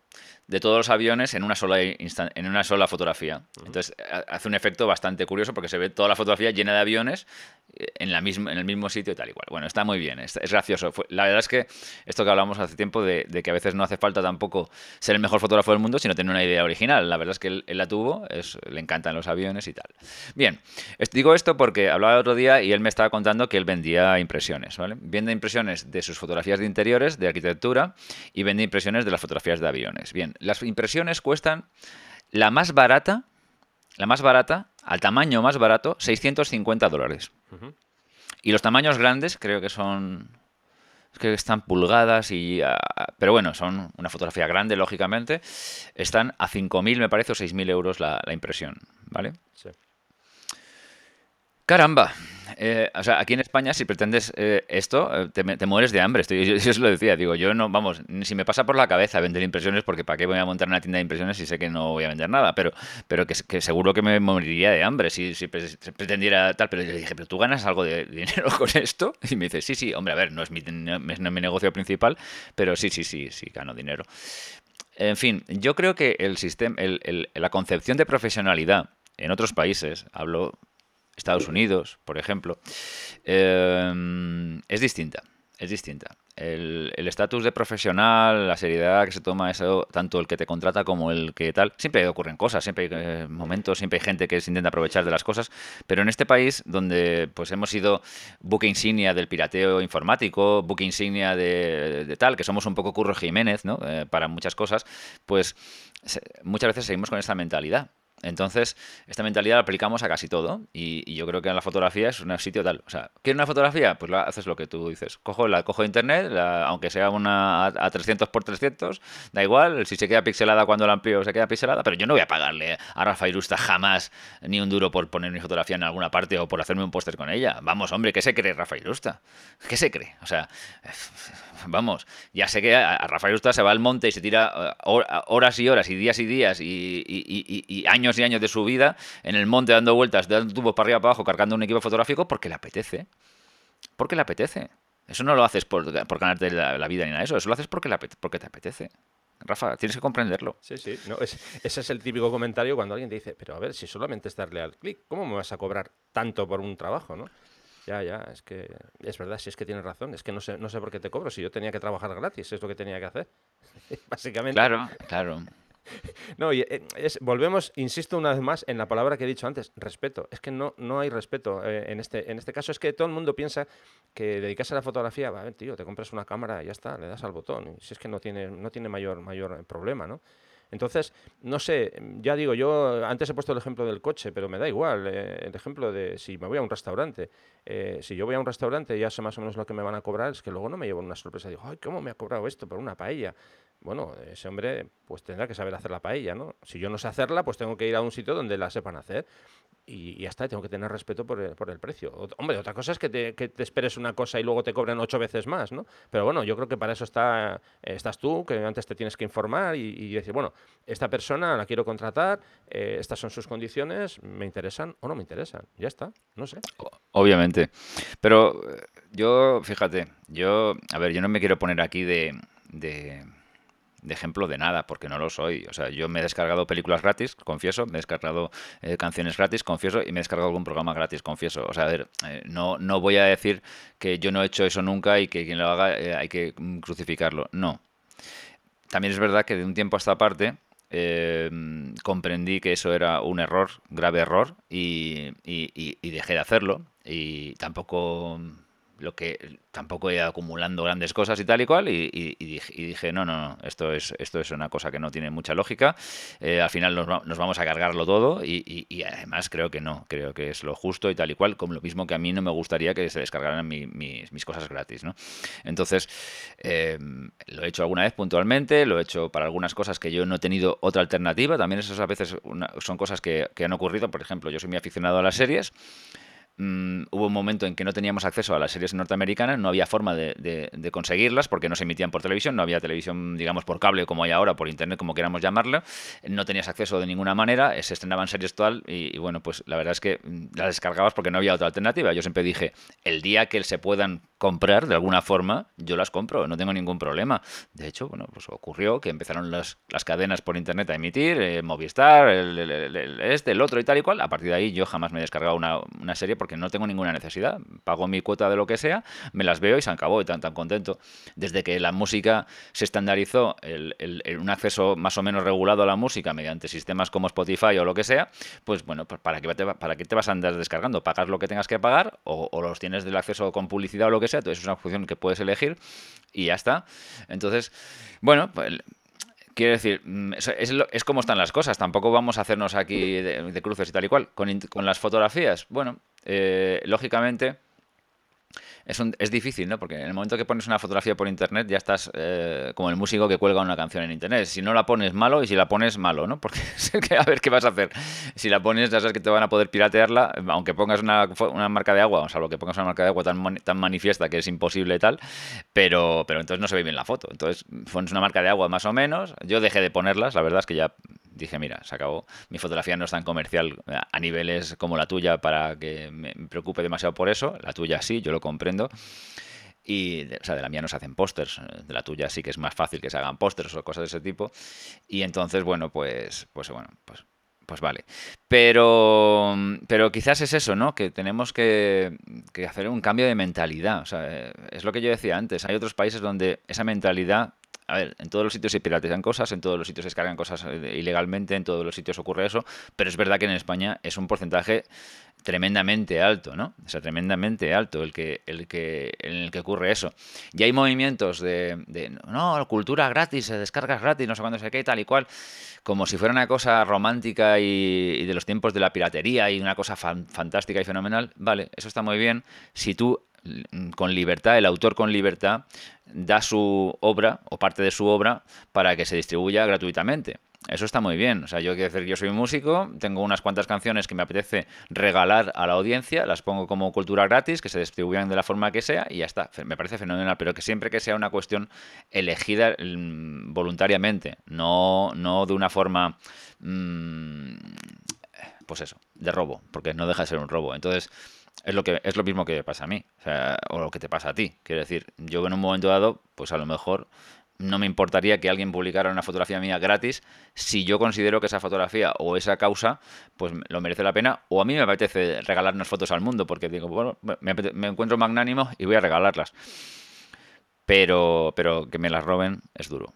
de todos los aviones en una sola, en una sola fotografía. Entonces hace un efecto bastante curioso porque se ve toda la fotografía llena de aviones eh, en, la misma, en el mismo sitio y tal igual. Bueno, está muy bien, es, gracioso. La verdad es que esto que hablamos hace tiempo de, que a veces no hace falta tampoco ser el mejor fotógrafo del mundo, sino tener una idea original. La verdad es que él, la tuvo, es, le encantan los aviones y tal. Bien, digo esto porque hablaba el otro día y él me estaba contando que él vendía impresiones, ¿vale? Vende impresiones de sus fotografías de interiores, de arquitectura y vende impresiones de las fotografías de aviones. Bien, las impresiones cuestan la más barata, la más barata, al tamaño más barato, 650 dólares. Y los tamaños grandes creo que son que están pulgadas y ah, pero bueno son una fotografía grande lógicamente. Están a 5.000 me parece o 6.000 euros la, impresión vale caramba Eh, o sea, aquí en España, si pretendes eh, esto, eh, te, mueres de hambre. Estoy, yo, os lo decía, digo, yo no, vamos, si me pasa por la cabeza vender impresiones, porque ¿para qué voy a montar una tienda de impresiones si sé que no voy a vender nada? Pero, pero que, seguro que me moriría de hambre si, si, pretendiera tal. Pero yo le dije, ¿pero tú ganas algo de dinero con esto? Y me dice, sí, sí, hombre, a ver, no es mi, no es mi negocio principal, pero sí, sí, sí, sí, gano dinero. En fin, yo creo que el sistema, la concepción de profesionalidad en otros países, hablo Estados Unidos, por ejemplo, eh, es distinta. Es distinta. El estatus de profesional, la seriedad que se toma eso, tanto el que te contrata como el que tal, siempre ocurren cosas, siempre hay eh, momentos, siempre hay gente que se intenta aprovechar de las cosas, pero en este país donde pues hemos sido buque insignia del pirateo informático, buque insignia de, tal, que somos un poco Curro Jiménez, ¿no? Eh, para muchas cosas, pues muchas veces seguimos con esta mentalidad. Entonces, esta mentalidad la aplicamos a casi todo y, yo creo que en la fotografía es un sitio tal. O sea, ¿quieres una fotografía? Pues la, haces lo que tú dices. Cojo la cojo de internet, aunque sea una a, 300 por 300, da igual. Si se queda pixelada cuando la amplío, se queda pixelada, pero yo no voy a pagarle a Rafa Irusta jamás ni un duro por poner mi fotografía en alguna parte o por hacerme un póster con ella. Vamos, hombre, ¿qué se cree Rafa Irusta? ¿Qué se cree? O sea, vamos, ya sé que a, Rafa Irusta se va al monte y se tira eh, horas y horas y días y días y años y años de su vida en el monte dando vueltas, dando tubos para arriba para abajo, cargando un equipo fotográfico porque le apetece. Porque le apetece. Eso no lo haces por, ganarte la, vida ni nada de eso, eso lo haces porque, porque te apetece. Rafa, tienes que comprenderlo. Sí, sí. No, ese es el típico comentario cuando alguien te dice, pero a ver, si solamente es darle al clic, ¿cómo me vas a cobrar tanto por un trabajo, no? Ya, ya, es que es verdad, si es que tienes razón, es que no sé, no sé por qué te cobro, si yo tenía que trabajar gratis, es lo que tenía que hacer. Básicamente. Claro, claro. No, eh, es, volvemos, insisto una vez más en la palabra que he dicho antes, respeto. Es que no, no hay respeto eh, en, este, en este caso. Es que todo el mundo piensa que dedicarse a la fotografía, va, tío, te compras una cámara y ya está, le das al botón. Y si es que no tiene, no tiene mayor, mayor problema, ¿no? Entonces, no sé, ya digo, yo antes he puesto el ejemplo del coche, pero me da igual. Eh, el ejemplo de si me voy a un restaurante. si yo voy a un restaurante y ya sé más o menos lo que me van a cobrar, es que luego no me llevo una sorpresa. Digo, ay, ¿cómo me ha cobrado esto por una paella? bueno, ese hombre pues tendrá que saber hacer la paella, ¿no? Si yo no sé hacerla, pues tengo que ir a un sitio donde la sepan hacer. Y, ya está, tengo que tener respeto por el, por el precio. hombre, otra cosa es que te, que te, esperes una cosa y luego te cobren ocho veces más, ¿no? Pero bueno, yo creo que para eso está, estás tú, que antes te tienes que informar y, decir, bueno, esta persona la quiero contratar, eh, estas son sus condiciones, ¿me interesan o no me interesan? Ya está, no sé. Obviamente. Pero eh, yo, fíjate, yo, a ver, yo no me quiero poner aquí de de ejemplo de nada, porque no lo soy. O sea, yo me he descargado películas gratis, confieso, me he descargado eh, canciones gratis, confieso, y me he descargado algún programa gratis, confieso. O sea, a ver, eh, no, no voy a decir que yo no he hecho eso nunca y que quien lo haga eh, hay que crucificarlo. No. También es verdad que de un tiempo a esta parte comprendí que eso era un error, grave error, y, y dejé de hacerlo. Y tampoco lo que tampoco he ido acumulando grandes cosas y tal y cual y, dije, no, no, no, esto es, esto es una cosa que no tiene mucha lógica, eh, al final nos, vamos a cargarlo todo y, además creo que no, creo que es lo justo y tal y cual, como lo mismo que a mí no me gustaría que se descargaran mis, cosas gratis, ¿no? Entonces, em, lo he hecho alguna vez puntualmente, lo he hecho para algunas cosas que yo no he tenido otra alternativa, también esas a veces son cosas que, que han ocurrido, por ejemplo, yo soy muy aficionado a las series, Mm, hubo un momento en que no teníamos acceso a las series norteamericanas, no había forma de, conseguirlas porque no se emitían por televisión, no había televisión, digamos, por cable como hay ahora, por internet, como queramos llamarlo, no tenías acceso de ninguna manera, se estrenaban series total y, bueno, pues la verdad es que mm, las descargabas porque no había otra alternativa. Yo siempre dije, el día que se puedan comprar de alguna forma, yo las compro, no tengo ningún problema. De hecho, bueno, pues ocurrió que empezaron las, las cadenas por internet a emitir, eh, Movistar, el, este, el otro y tal y cual. A partir de ahí yo jamás me he descargado una, una serie porque que no tengo ninguna necesidad. Pago mi cuota de lo que sea, me las veo y se acabó y tan, tan contento. Desde que la música se estandarizó, el, un acceso más o menos regulado a la música mediante sistemas como Spotify o lo que sea, pues bueno, pues ¿para qué te, para qué te vas a andar descargando? ¿Pagas lo que tengas que pagar o, los tienes del acceso con publicidad o lo que sea? Entonces es una función que puedes elegir y ya está. Entonces, bueno, pues Quiero decir, mm, es, como están las cosas. Tampoco vamos a hacernos aquí de, cruces y tal y cual. Con, las fotografías, bueno, eh, lógicamente, es, es, difícil, ¿no? Porque en el momento que pones una fotografía por internet ya estás eh, como el músico que cuelga una canción en internet. Si no la pones malo y si la pones malo, ¿no? Porque a ver qué vas a hacer. Si la pones, ya sabes que te van a poder piratearla, aunque pongas una, una marca de agua, o salvo que pongas una marca de agua tan, tan manifiesta que es imposible y tal, pero, pero entonces no se ve bien la foto. Entonces pones una marca de agua más o menos. Yo dejé de ponerlas, la verdad es que ya dije, mira, se acabó. Mi fotografía no es tan comercial a niveles como la tuya para que me preocupe demasiado por eso. La tuya sí, yo lo comprendo. Y, o sea, de la mía no se hacen pósters, de la tuya sí que es más fácil que se hagan pósters o cosas de ese tipo. Y entonces, bueno, pues, pues bueno, pues, pues vale. Pero, pero quizás es eso, ¿no? Que tenemos que, que hacer un cambio de mentalidad. O sea, es lo que yo decía antes. Hay otros países donde esa mentalidad a ver, en todos los sitios se piratean cosas, en todos los sitios se descargan cosas eh, ilegalmente, en todos los sitios ocurre eso, pero es verdad que en España es un porcentaje tremendamente alto, ¿no? O sea, tremendamente alto el que, el que, en el que ocurre eso. Y hay movimientos de, no, cultura gratis, descargas gratis, no sé cuándo sé qué, tal y cual, como si fuera una cosa romántica y, de los tiempos de la piratería y una cosa fantástica y fenomenal. Vale, eso está muy bien. Si tú con libertad, el autor con libertad, da su obra o parte de su obra para que se distribuya gratuitamente. Eso está muy bien. O sea, yo quiero decir, yo soy músico, tengo unas cuantas canciones que me apetece regalar a la audiencia, las pongo como cultura gratis, que se distribuyan de la forma que sea y ya está. Me parece fenomenal, pero que siempre que sea una cuestión elegida mm, voluntariamente, no, no de una forma, mm, pues eso, de robo, porque no deja de ser un robo. Entonces, es lo que es lo mismo que pasa a mí, o, lo que te pasa a ti. Quiero decir, yo en un momento dado, pues a lo mejor no me importaría que alguien publicara una fotografía mía gratis si yo considero que esa fotografía o esa causa pues lo merece la pena o a mí me apetece regalar unas fotos al mundo porque digo, bueno, me, me encuentro magnánimo y voy a regalarlas. Pero, pero que me las roben es duro.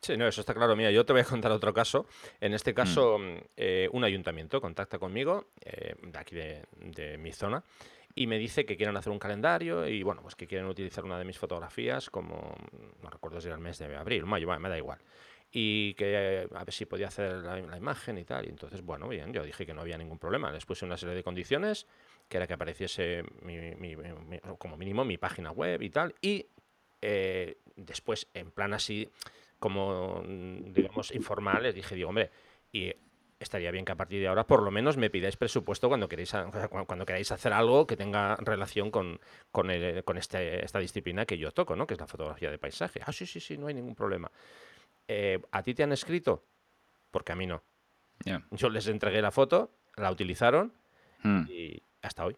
Sí, no, eso está claro. Mira, yo te voy a contar otro caso. En este caso, mm. eh, un ayuntamiento contacta conmigo, eh, de aquí de, mi zona, y me dice que quieren hacer un calendario y, bueno, pues que quieren utilizar una de mis fotografías como, no recuerdo si era el mes de abril, mayo, me da igual. Y que a ver si podía hacer la, imagen y tal. Y entonces, bueno, bien, yo dije que no había ningún problema. Les puse una serie de condiciones, que era que apareciese como mínimo mi página web y tal. Y eh, después, en plan así como, mm, digamos, informales, dije, digo, hombre, y estaría bien que a partir de ahora por lo menos me pidáis presupuesto cuando queréis, cuando queráis hacer algo que tenga relación con, con, este, esta disciplina que yo toco, ¿no? que es la fotografía de paisaje. Ah, sí, sí, sí, no hay ningún problema. Eh, ¿A ti te han escrito? Porque a mí no. Yo les entregué la foto, la utilizaron hmm. y hasta hoy.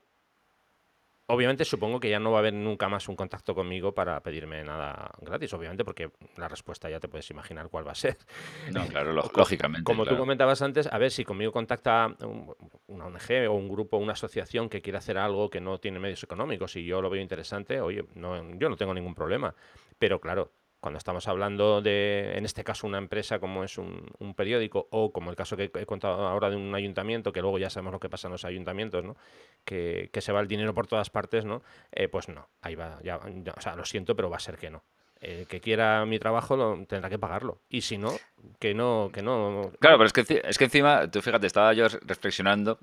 Obviamente supongo que ya no va a haber nunca más un contacto conmigo para pedirme nada gratis, obviamente, porque la respuesta ya te puedes imaginar cuál va a ser. No, claro, lógicamente. Como tú comentabas antes, a ver si conmigo contacta una ONG o un grupo, una asociación que quiere hacer algo que no tiene medios económicos y yo lo veo interesante, oye, no, yo no tengo ningún problema. Pero claro, cuando estamos hablando de, en este caso, una empresa como es un, periódico o como el caso que he contado ahora de un ayuntamiento, que luego ya sabemos lo que pasa en los ayuntamientos, ¿no? que, se va el dinero por todas partes, ¿no? Eh, pues no, ahí va, ya, o sea, lo siento, pero va a ser que no. El que quiera mi trabajo tendrá que pagarlo. Y si no, que no, que no. Claro, pero es que, es que encima, tú fíjate, estaba yo reflexionando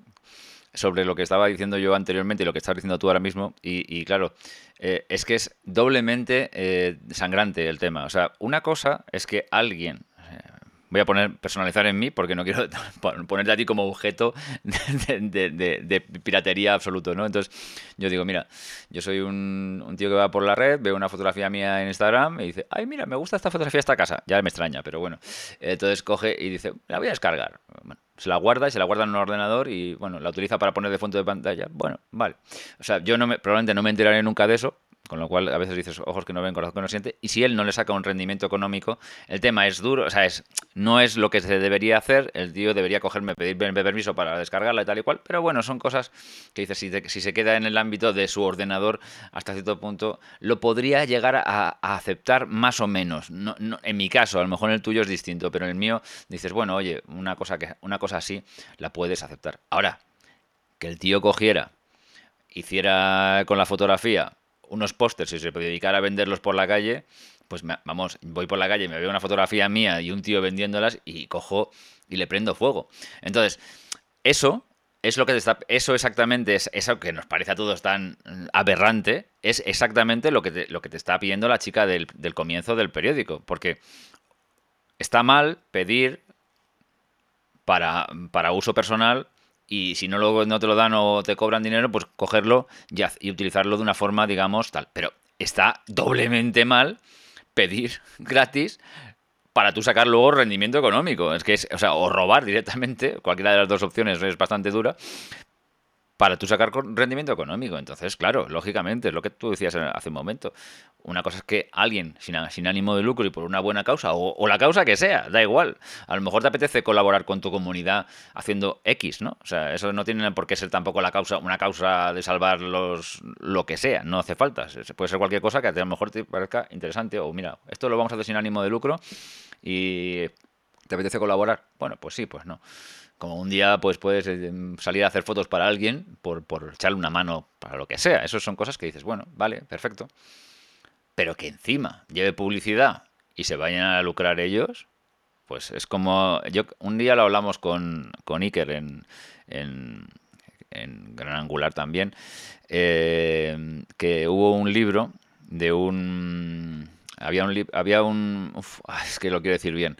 sobre lo que estaba diciendo yo anteriormente y lo que estás diciendo tú ahora mismo. Y, claro, eh, es que es doblemente eh, sangrante el tema. O sea, una cosa es que alguien voy a poner personalizar en mí porque no quiero ponerte a ti como objeto de, piratería absoluto, ¿no? Entonces yo digo, mira, yo soy un, tío que va por la red, veo una fotografía mía en Instagram y dice, ay, mira, me gusta esta fotografía de esta casa. Ya me extraña, pero bueno. Entonces coge y dice, la voy a descargar. Bueno, se la guarda y se la guarda en un ordenador y, bueno, la utiliza para poner de fondo de pantalla. Bueno, vale. O sea, yo no me, probablemente no me enteraré nunca de eso, con lo cual a veces dices ojos que no ven, corazón que no siente. Y si él no le saca un rendimiento económico, el tema es duro, o sea, es, no es lo que se debería hacer. El tío debería cogerme, pedirme permiso para descargarla y tal y cual. Pero bueno, son cosas que dices, si, se queda en el ámbito de su ordenador hasta cierto punto, lo podría llegar a, aceptar más o menos. No, en mi caso, a lo mejor en el tuyo es distinto, pero en el mío dices, bueno, oye, una cosa, que, una cosa así la puedes aceptar. Ahora, que el tío cogiera, hiciera con la fotografía unos pósters y se dedicara a venderlos por la calle, pues vamos, voy por la calle, me veo una fotografía mía y un tío vendiéndolas y cojo y le prendo fuego. Entonces, eso es lo que está, eso exactamente es eso que nos parece a todos tan aberrante, es exactamente lo que te, lo que te está pidiendo la chica del, del comienzo del periódico. Porque está mal pedir para, para uso personal y si no, luego no te lo dan o te cobran dinero, pues cogerlo y, y utilizarlo de una forma, digamos, tal. Pero está doblemente mal pedir gratis para tú sacar luego rendimiento económico. Es que es, o sea, o robar directamente, cualquiera de las dos opciones es bastante dura, para tú sacar rendimiento económico. Entonces, claro, lógicamente, es lo que tú decías hace un momento. Una cosa es que alguien sin, ánimo de lucro y por una buena causa, o, la causa que sea, da igual. A lo mejor te apetece colaborar con tu comunidad haciendo X, ¿no? O sea, eso no tiene por qué ser tampoco la causa, una causa de salvar los, lo que sea, no hace falta. Puede ser cualquier cosa que a, lo mejor te parezca interesante, o mira, esto lo vamos a hacer sin ánimo de lucro y te apetece colaborar. Bueno, pues sí, pues no. Como un día pues puedes eh, salir a hacer fotos para alguien por, por echarle una mano para lo que sea. Esas son cosas que dices, bueno, vale, perfecto. Pero que encima lleve publicidad y se vayan a lucrar ellos, pues es como... yo Un día lo hablamos con, con Iker en, en, Gran Angular también, eh, que hubo un libro de un... Había un... Había un es que lo quiero decir bien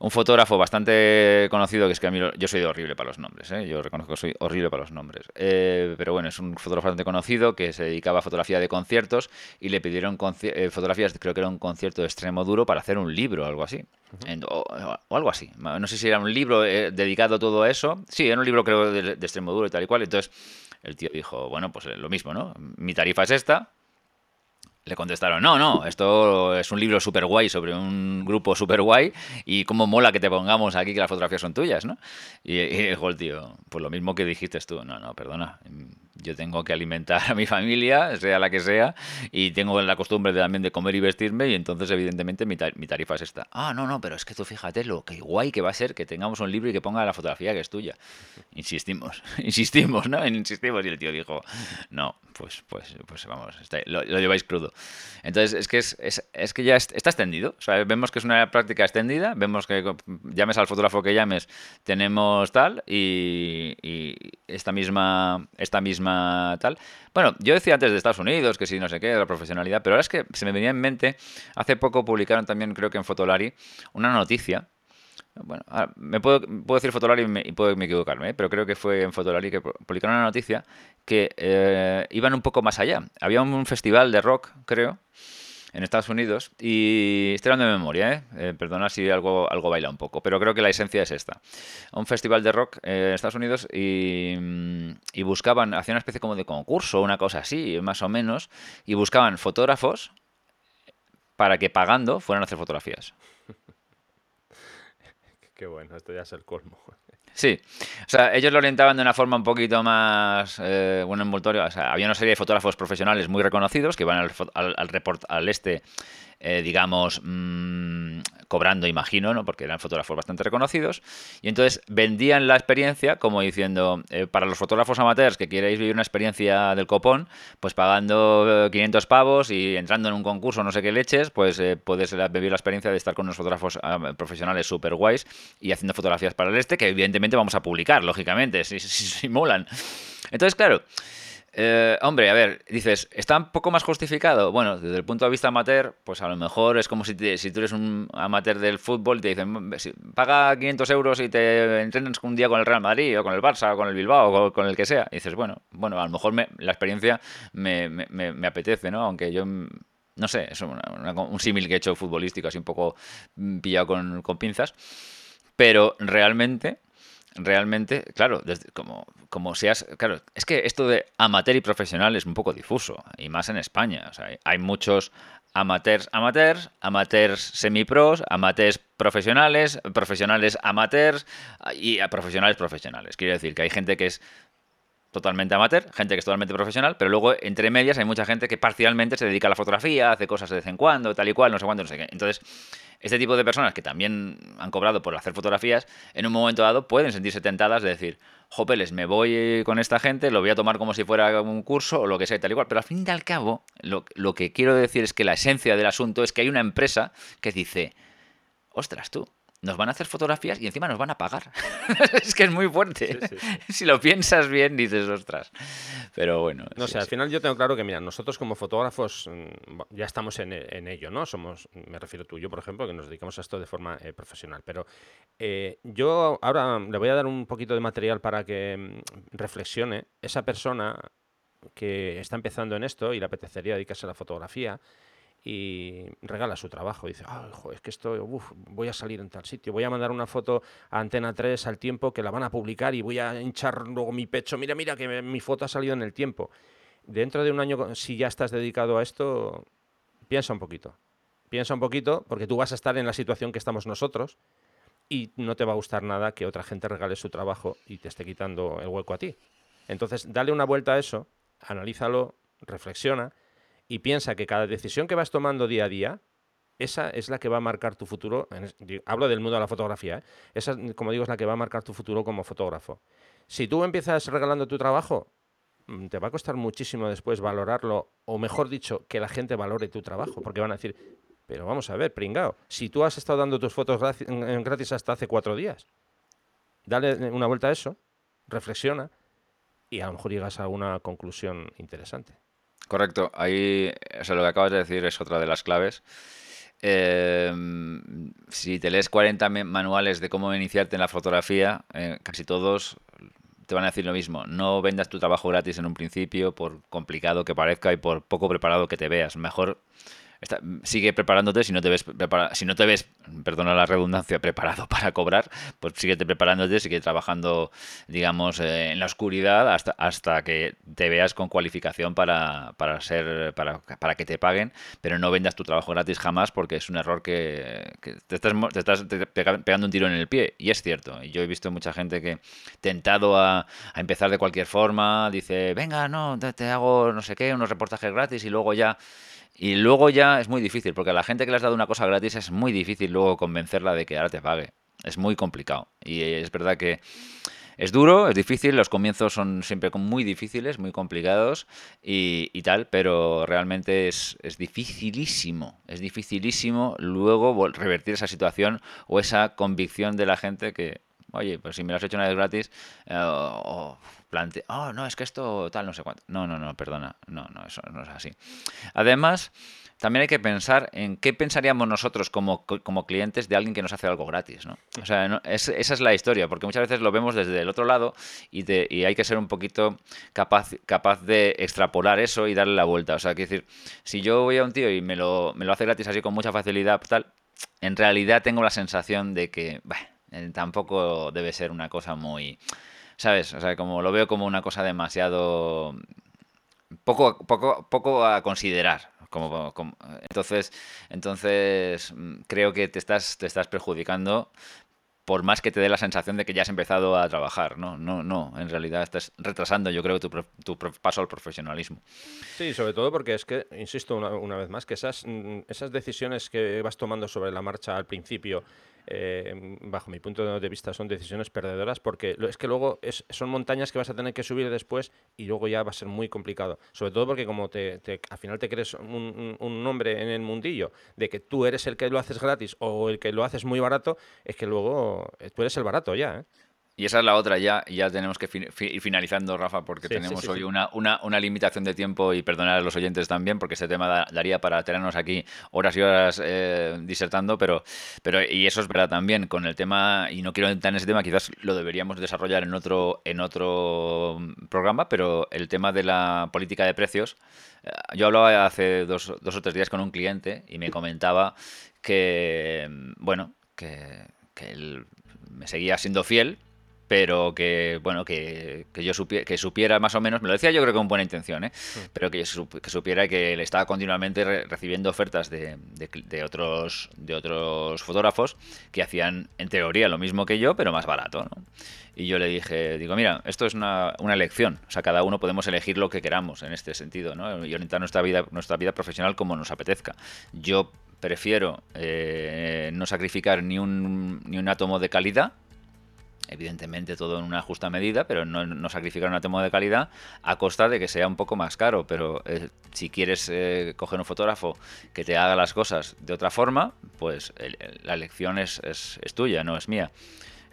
un fotógrafo bastante conocido, que es que a mí yo soy horrible para los nombres, ¿eh? yo reconozco que soy horrible para los nombres, eh, pero bueno, es un fotógrafo bastante conocido que se dedicaba a fotografía de conciertos y le pidieron eh, fotografías, creo que era un concierto de extremo duro para hacer un libro o algo así, o, algo así, no sé si era un libro dedicado a todo eso, sí, era un libro creo de, de extremo duro y tal y cual, entonces el tío dijo, bueno, pues lo mismo, ¿no? Mi tarifa es esta, le contestaron, no, no, esto es un libro súper guay sobre un grupo súper guay y cómo mola que te pongamos aquí que las fotografías son tuyas, ¿no? Y, y dijo el tío, pues lo mismo que dijiste tú, no, no, perdona, yo tengo que alimentar a mi familia, sea la que sea, y tengo la costumbre de, también de comer y vestirme, y entonces, evidentemente, mi, tarifa es esta. Ah, no, no, pero es que tú fíjate lo que guay que va a ser que tengamos un libro y que ponga la fotografía que es tuya. Insistimos, insistimos, ¿no? Insistimos, y el tío dijo, no, pues, pues, pues vamos, lo, lleváis crudo. Entonces, es que, es, es, que ya está extendido. Vemos que es una práctica extendida, vemos que llames al fotógrafo que llames, tenemos tal, y, y esta misma, esta misma tal. Bueno, yo decía antes de Estados Unidos que sí, no sé qué, de la profesionalidad, pero ahora es que se me venía en mente, hace poco publicaron también, creo que en Fotolari, una noticia. Bueno, me puedo, puedo decir Fotolari y, puedo equivocarme, ¿eh? pero creo que fue en Fotolari que publicaron una noticia que eh, iban un poco más allá. Había un festival de rock, creo, en Estados Unidos. Y estoy hablando de memoria, ¿eh? ¿eh? perdona si algo, algo baila un poco, pero creo que la esencia es esta. Un festival de rock eh, en Estados Unidos y, y, buscaban, hacían una especie como de concurso, una cosa así, más o menos, y buscaban fotógrafos para que pagando fueran a hacer fotografías. Qué bueno, esto ya es el colmo. Sí, o sea, ellos lo orientaban de una forma un poquito más, eh, bueno, envoltorio. O sea, había una serie de fotógrafos profesionales muy reconocidos que iban al, al, al, report, al este eh, digamos, mmm, cobrando, imagino, ¿no? porque eran fotógrafos bastante reconocidos, y entonces vendían la experiencia como diciendo, eh, para los fotógrafos amateurs que queréis vivir una experiencia del copón, pues pagando 500 eh, pavos y entrando en un concurso, no sé qué leches, pues puedes vivir la experiencia de estar con unos fotógrafos ah, profesionales super guays y haciendo fotografías para el este, que evidentemente vamos a publicar, lógicamente, si, si, si molan. Entonces, claro, eh, hombre, a ver, dices, ¿está un poco más justificado? Bueno, desde el punto de vista amateur, pues a lo mejor es como si, si tú eres un amateur del fútbol y te dicen, paga 500 euros y te entrenas un día con el Real Madrid o con el Barça o con el Bilbao o con, el que sea. Y dices, bueno, bueno, a lo mejor la experiencia me, me, apetece, ¿no? Aunque yo no sé, es un símil que he hecho futbolístico, así un poco mm, pillado con, con pinzas. Pero realmente realmente, claro, como, como seas, claro, es que esto de amateur y profesional es un poco difuso, y más en España. O sea, hay muchos amateurs, amateurs, amateurs semipros, amateurs profesionales, profesionales amateurs y profesionales profesionales. Quiere decir que hay gente que es totalmente amateur, gente que es totalmente profesional, pero luego entre medias hay mucha gente que parcialmente se dedica a la fotografía, hace cosas de vez en cuando, tal y cual, no sé cuándo, no sé qué. Entonces, este tipo de personas que también han cobrado por hacer fotografías, en un momento dado pueden sentirse tentadas de decir, jopeles, me voy con esta gente, lo voy a tomar como si fuera un curso o lo que sea, tal y cual. Pero al fin y al cabo, lo, lo que quiero decir es que la esencia del asunto es que hay una empresa que dice, ostras tú, nos van a hacer fotografías y encima nos van a pagar. es que es muy fuerte. si lo piensas bien, dices, ostras. Pero bueno. No sé, al final yo tengo claro que, mira, nosotros como fotógrafos mm, ya estamos en, ello, ¿no? Somos, me refiero tú y yo, por ejemplo, que nos dedicamos a esto de forma eh, profesional. Pero eh, yo ahora le voy a dar un poquito de material para que mm, reflexione esa persona que está empezando en esto y le apetecería dedicarse a la fotografía y regala su trabajo. Dice, ah, es que esto, voy a salir en tal sitio, voy a mandar una foto a Antena 3 al tiempo que la van a publicar y voy a hinchar luego mi pecho. Mira, mira, que mi foto ha salido en el tiempo. Dentro de un año, si ya estás dedicado a esto, piensa un poquito. Piensa un poquito, porque tú vas a estar en la situación que estamos nosotros y no te va a gustar nada que otra gente regale su trabajo y te esté quitando el hueco a ti. Entonces, dale una vuelta a eso, analízalo, reflexiona y piensa que cada decisión que vas tomando día a día, esa es la que va a marcar tu futuro. hablo del mundo de la fotografía, ¿eh? esa, como digo, es la que va a marcar tu futuro como fotógrafo. Si tú empiezas regalando tu trabajo, mm, te va a costar muchísimo después valorarlo, o mejor dicho, que la gente valore tu trabajo, porque van a decir, pero vamos a ver, pringao, si tú has estado dando tus fotos gratis hasta hace cuatro días, dale una vuelta a eso, reflexiona y a lo mejor llegas a una conclusión interesante. Correcto, ahí o lo que acabas de decir es otra de las claves. Em, si te lees 40 manuales de cómo iniciarte en la fotografía, eh, casi todos te van a decir lo mismo. No vendas tu trabajo gratis en un principio, por complicado que parezca y por poco preparado que te veas. Mejor sigue preparándote si no te ves si no te ves, perdona la redundancia, preparado para cobrar, pues sigue preparándote, sigue trabajando, digamos, eh, en la oscuridad hasta, hasta que te veas con cualificación para, para ser, para, para, que te paguen, pero no vendas tu trabajo gratis jamás porque es un error que, te estás, te estás pegando un tiro en el pie. Y es cierto. Yo he visto mucha gente que tentado a, a empezar de cualquier forma, dice, venga, no, te hago no sé qué, unos reportajes gratis y luego ya y luego ya es muy difícil, porque a la gente que le has dado una cosa gratis es muy difícil luego convencerla de que ahora te pague. Es muy complicado. Y es verdad que es duro, es difícil, los comienzos son siempre muy difíciles, muy complicados y, tal, pero realmente es, es, dificilísimo, es dificilísimo luego revertir esa situación o esa convicción de la gente que, oye, pues si me lo has hecho una vez gratis, eh, o plante, oh, no, es que esto tal, no sé cuánto. No, no, no, perdona, no, no, eso no es así. Además, también hay que pensar en qué pensaríamos nosotros como, como clientes de alguien que nos hace algo gratis, ¿no? O sea, esa es la historia, porque muchas veces lo vemos desde el otro lado y, y hay que ser un poquito capaz, capaz de extrapolar eso y darle la vuelta. O sea, que decir, si yo voy a un tío y me lo, me lo hace gratis así con mucha facilidad, tal, en realidad tengo la sensación de que, eh, tampoco debe ser una cosa muy ¿sabes? O sea, como lo veo como una cosa demasiado poco, poco, poco a considerar. Como, entonces, entonces mm, creo que te estás, te estás perjudicando por más que te dé la sensación de que ya has empezado a trabajar, ¿no? No, no, en realidad estás retrasando, yo creo, tu, tu paso al profesionalismo. Sí, sobre todo porque es que, insisto una, una vez más, que esas, mm, esas decisiones que vas tomando sobre la marcha al principio eh, bajo mi punto de vista, son decisiones perdedoras porque es que luego son montañas que vas a tener que subir después y luego ya va a ser muy complicado. Sobre todo porque como te, al final te crees un, un, nombre en el mundillo de que tú eres el que lo haces gratis o el que lo haces muy barato, es que luego eh, tú eres el barato ya. ¿eh? Y esa es la otra ya, y ya tenemos que ir finalizando, Rafa, porque tenemos hoy Una, una, una, limitación de tiempo y perdonar a los oyentes también, porque este tema daría para tenernos aquí horas y horas eh, disertando, pero, pero y eso es verdad también, con el tema, y no quiero entrar en ese tema, quizás lo deberíamos desarrollar en otro, en otro programa, pero el tema de la política de precios, eh, yo hablaba hace dos, dos o tres días con un cliente y me comentaba que, bueno, que, que él me seguía siendo fiel, pero que bueno que, que yo supiera, que supiera más o menos, me lo decía yo creo que con buena intención, ¿eh? Pero que, que, supiera que le estaba continuamente recibiendo ofertas de, de, otros de otros fotógrafos que hacían en teoría lo mismo que yo, pero más barato. ¿no? Y yo le dije, digo, mira, esto es una, una, elección, o sea, cada uno podemos elegir lo que queramos en este sentido, ¿no? y orientar nuestra vida, nuestra vida profesional como nos apetezca. Yo prefiero eh, no sacrificar ni un, ni un átomo de calidad evidentemente todo en una justa medida, pero no, sacrificar una temo de calidad a costa de que sea un poco más caro. Pero eh, si quieres eh, coger un fotógrafo que te haga las cosas de otra forma, pues la elección es, es tuya, no es mía.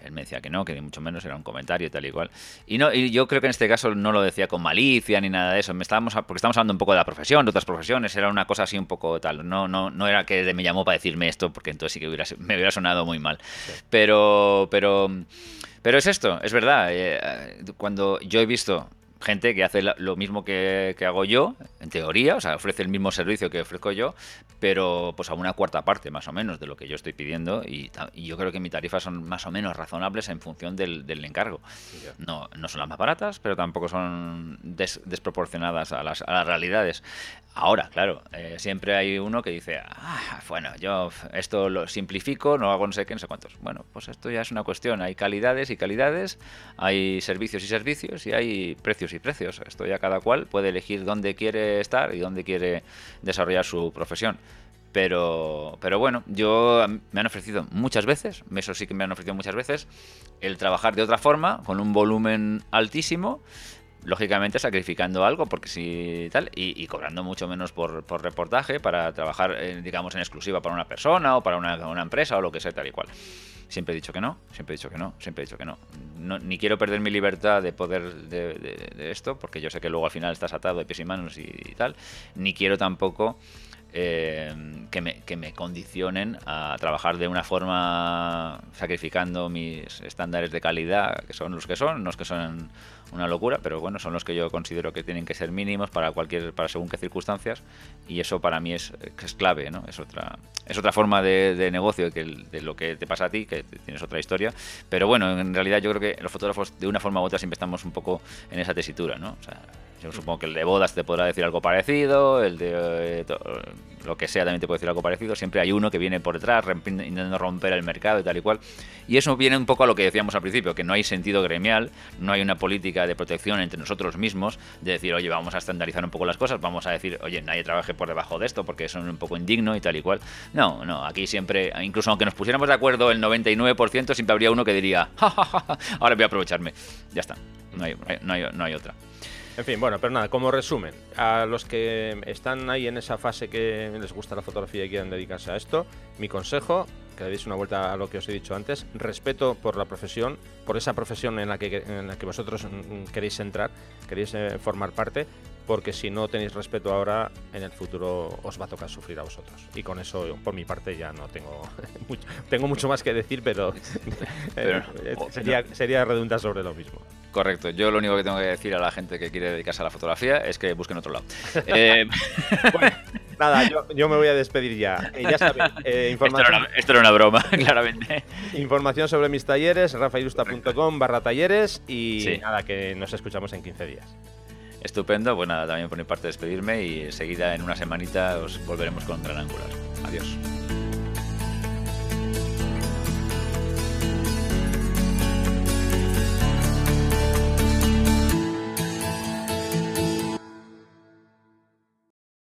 Él me decía que no, que ni mucho menos era un comentario tal y cual. Y no y yo creo que en este caso no lo decía con malicia ni nada de eso. Me estábamos porque estamos hablando un poco de la profesión, de otras profesiones, era una cosa así un poco tal. No no no era que me llamó para decirme esto porque entonces sí que hubiera, me hubiera sonado muy mal. Pero pero pero es esto, es verdad. Eh, cuando yo he visto gente que hace lo mismo que, hago yo, en teoría, o sea, ofrece el mismo servicio que ofrezco yo, pero pues a una cuarta parte más o menos de lo que yo estoy pidiendo y, yo creo que mis tarifas son más o menos razonables en función del, encargo. No, no son las más baratas, pero tampoco son desproporcionadas a las, a las realidades. Ahora, claro, eh, siempre hay uno que dice, ah, bueno, yo esto lo simplifico, no hago no sé qué, no sé cuántos. Bueno, pues esto ya es una cuestión. Hay calidades y calidades, hay servicios y servicios y hay precios precios. Esto ya cada cual puede elegir dónde quiere estar y dónde quiere desarrollar su profesión. Pero, pero bueno, yo me han ofrecido muchas veces, eso sí que me han ofrecido muchas veces, el trabajar de otra forma, con un volumen altísimo, lógicamente sacrificando algo, porque si tal, y, cobrando mucho menos por, por reportaje para trabajar, eh, digamos, en exclusiva para una persona o para una, una, empresa o lo que sea, tal y cual. Siempre he dicho que no, siempre he dicho que no, siempre he dicho que no. no ni quiero perder mi libertad de poder de, de, esto, porque yo sé que luego al final estás atado de pies y manos y, tal, ni quiero tampoco eh, que, me, que, me, condicionen a trabajar de una forma sacrificando mis estándares de calidad, que son los que son, los que son una locura, pero bueno, son los que yo considero que tienen que ser mínimos para cualquier, para según qué circunstancias, y eso para mí es, es clave, ¿no? Es otra, es otra forma de, negocio que de lo que te pasa a ti, que tienes otra historia, pero bueno, en realidad yo creo que los fotógrafos de una forma u otra siempre estamos un poco en esa tesitura, ¿no? O sea, yo supongo que el de bodas te podrá decir algo parecido, el de eh, lo que sea también te puede decir algo parecido. Siempre hay uno que viene por detrás intentando romper el mercado y tal y cual. Y eso viene un poco a lo que decíamos al principio, que no hay sentido gremial, no hay una política de protección entre nosotros mismos, de decir, oye, vamos a estandarizar un poco las cosas, vamos a decir, oye, nadie trabaje por debajo de esto porque eso es un poco indigno y tal y cual. No, no, aquí siempre, incluso aunque nos pusiéramos de acuerdo el 99%, siempre habría uno que diría, ahora voy a aprovecharme. Ya está, no hay, no hay, no hay otra. En fin, bueno, pero nada, como resumen, a los que están ahí en esa fase que les gusta la fotografía y quieren dedicarse a esto, mi consejo, que le deis una vuelta a lo que os he dicho antes, respeto por la profesión, por esa profesión en la que, en la que vosotros queréis entrar, queréis eh, formar parte, porque si no tenéis respeto ahora, en el futuro os va a tocar sufrir a vosotros. Y con eso, por mi parte, ya no tengo mucho, tengo mucho más que decir, pero, eh, sería, sería redundar sobre lo mismo. Correcto. Yo lo único que tengo que decir a la gente que quiere dedicarse a la fotografía es que busquen otro lado. Eh, bueno, nada, yo, me voy a despedir ya. Eh, ya sabéis, eh, información... esto, era una, broma, claramente. Información sobre mis talleres, rafailusta.com barra talleres y nada, que nos escuchamos en 15 días. Estupendo, pues nada, también por mi parte despedirme y seguida en una semanita os volveremos con Gran Angular. Adiós.